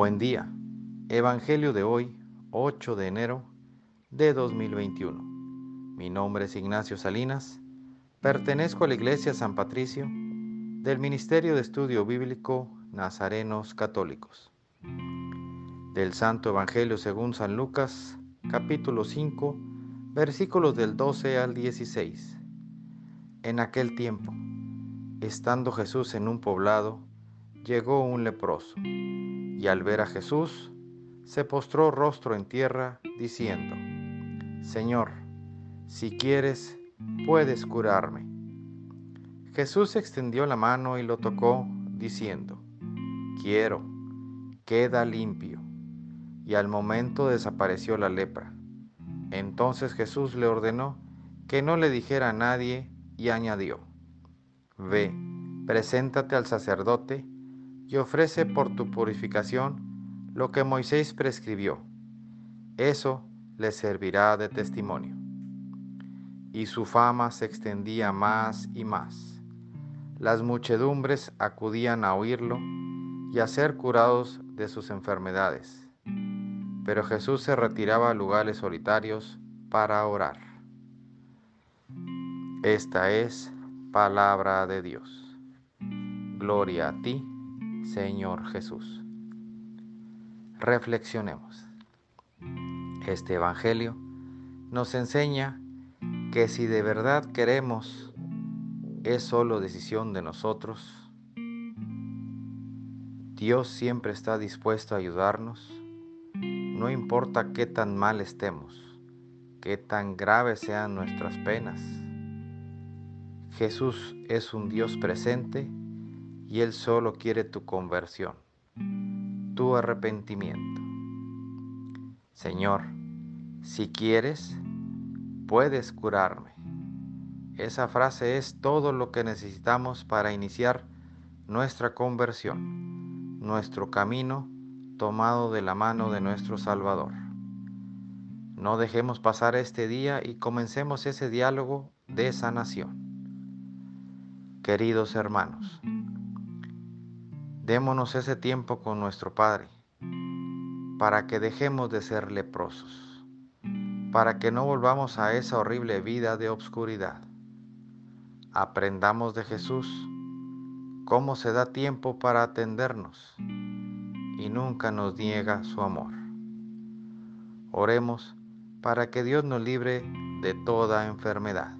Buen día. Evangelio de hoy, 8 de enero de 2021. Mi nombre es Ignacio Salinas. Pertenezco a la Iglesia San Patricio del Ministerio de Estudio Bíblico Nazarenos Católicos. Del Santo Evangelio según San Lucas, capítulo 5, versículos del 12 al 16. En aquel tiempo, estando Jesús en un poblado, llegó un leproso, y al ver a Jesús, se postró rostro en tierra, diciendo, Señor, si quieres, puedes curarme. Jesús extendió la mano y lo tocó, diciendo, Quiero, queda limpio. Y al momento desapareció la lepra. Entonces Jesús le ordenó que no le dijera a nadie y añadió, Ve, preséntate al sacerdote y ofrece por tu purificación lo que Moisés prescribió. Eso le servirá de testimonio. Y su fama se extendía más y más. Las muchedumbres acudían a oírlo y a ser curados de sus enfermedades. Pero Jesús se retiraba a lugares solitarios para orar. Esta es palabra de Dios. Gloria a ti, Señor Jesús. Reflexionemos. Este Evangelio nos enseña que si de verdad queremos, es solo decisión de nosotros. Dios siempre está dispuesto a ayudarnos, no importa qué tan mal estemos, qué tan graves sean nuestras penas. Jesús es un Dios presente y Él solo quiere tu conversión, tu arrepentimiento. Señor, si quieres, puedes curarme. Esa frase es todo lo que necesitamos para iniciar nuestra conversión, nuestro camino tomado de la mano de nuestro Salvador. No dejemos pasar este día y comencemos ese diálogo de sanación. Queridos hermanos, Démonos ese tiempo con nuestro Padre, para que dejemos de ser leprosos, para que no volvamos a esa horrible vida de obscuridad. Aprendamos de Jesús cómo se da tiempo para atendernos y nunca nos niega su amor. Oremos para que Dios nos libre de toda enfermedad.